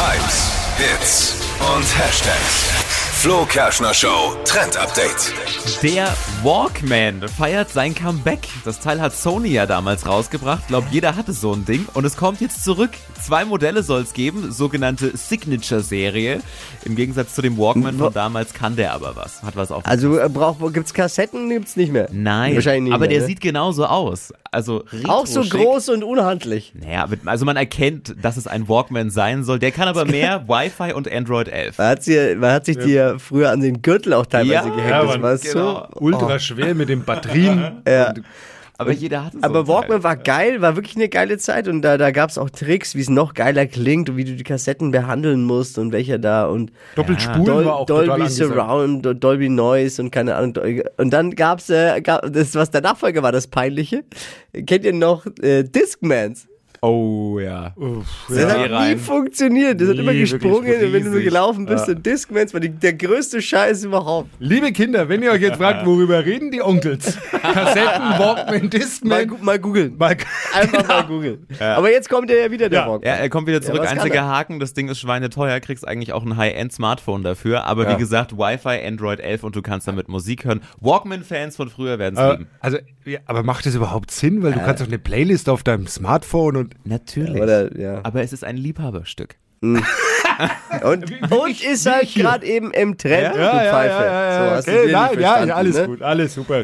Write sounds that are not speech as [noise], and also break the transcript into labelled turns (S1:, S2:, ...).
S1: Hypes, Hits und Hashtags. Flo Kerschner Show Trend Update.
S2: Der Walkman feiert sein Comeback. Das Teil hat Sony ja damals rausgebracht. Ich glaube, jeder hatte so ein Ding. Und es kommt jetzt zurück. Zwei Modelle soll es geben, sogenannte Signature-Serie. Im Gegensatz zu dem Walkman von damals kann der aber was. Hat was auf.
S3: Also äh, braucht, gibt's Kassetten? Gibt's nicht mehr?
S2: Nein,
S3: Wahrscheinlich nicht
S2: aber
S3: mehr,
S2: der
S3: ne?
S2: sieht genauso aus. Also
S3: auch so groß und unhandlich.
S2: Naja, also man erkennt, dass es ein Walkman sein soll. Der kann aber [laughs] mehr Wi-Fi und Android 11.
S3: Man hat, sie, man hat sich die ja früher an den Gürtel auch teilweise
S2: Ja,
S3: gehängt.
S4: ja,
S3: das war
S2: genau.
S3: so.
S4: Ultra schwer mit den Batterien. [laughs]
S3: Ja.
S2: Aber jeder hatte so
S3: Aber. Walkman war geil, war wirklich eine geile Zeit und da, da gab es auch Tricks, wie es noch geiler klingt und wie du die Kassetten behandeln musst und welcher da und
S4: Doppelspulen
S3: Dol
S4: war auch
S3: Dolby
S4: angesagt.
S3: Surround, und Dolby Noise und keine Ahnung. Und dann gab's äh, gab, das, was der Nachfolger war, das Peinliche. Kennt ihr noch äh, Discmans?
S2: Oh ja.
S4: Uff,
S3: Das
S4: ja.
S3: hat nie funktioniert. Das hat
S4: Nie,
S3: immer
S4: wirklich
S3: gesprungen, wenn du nur
S4: riesig.
S3: gelaufen bist.
S4: Ja.
S3: Und Discmans war die, der größte Scheiß überhaupt.
S4: Liebe Kinder, wenn ihr euch jetzt fragt, worüber reden die Onkels? [laughs] Kassetten, Walkman,
S3: Mal,
S4: Discman.
S3: gu- mal googeln.
S4: Mal, [laughs]
S3: Einfach mal googeln. Aber jetzt kommt er ja wieder, der
S4: Ja.
S3: Walkman.
S2: Ja, er kommt wieder zurück. Einziger
S3: er?
S2: Haken, das Ding ist schweineteuer, kriegst eigentlich auch ein High-End-Smartphone dafür. Aber
S4: Ja.
S2: wie gesagt, Wi-Fi, Android 11 und du kannst damit Musik hören. Walkman-Fans von früher werden es
S4: äh,
S2: lieben.
S4: also, ja, aber macht das überhaupt Sinn? Weil du kannst doch eine Playlist auf deinem Smartphone und
S2: Natürlich.
S3: Oder, ja.
S2: Aber es ist ein Liebhaberstück. [laughs]
S3: Und, und ist halt gerade eben im Trend, du Pfeife. So, hast du dir nicht
S4: nein, ja, alles
S3: ne?
S4: gut, alles super.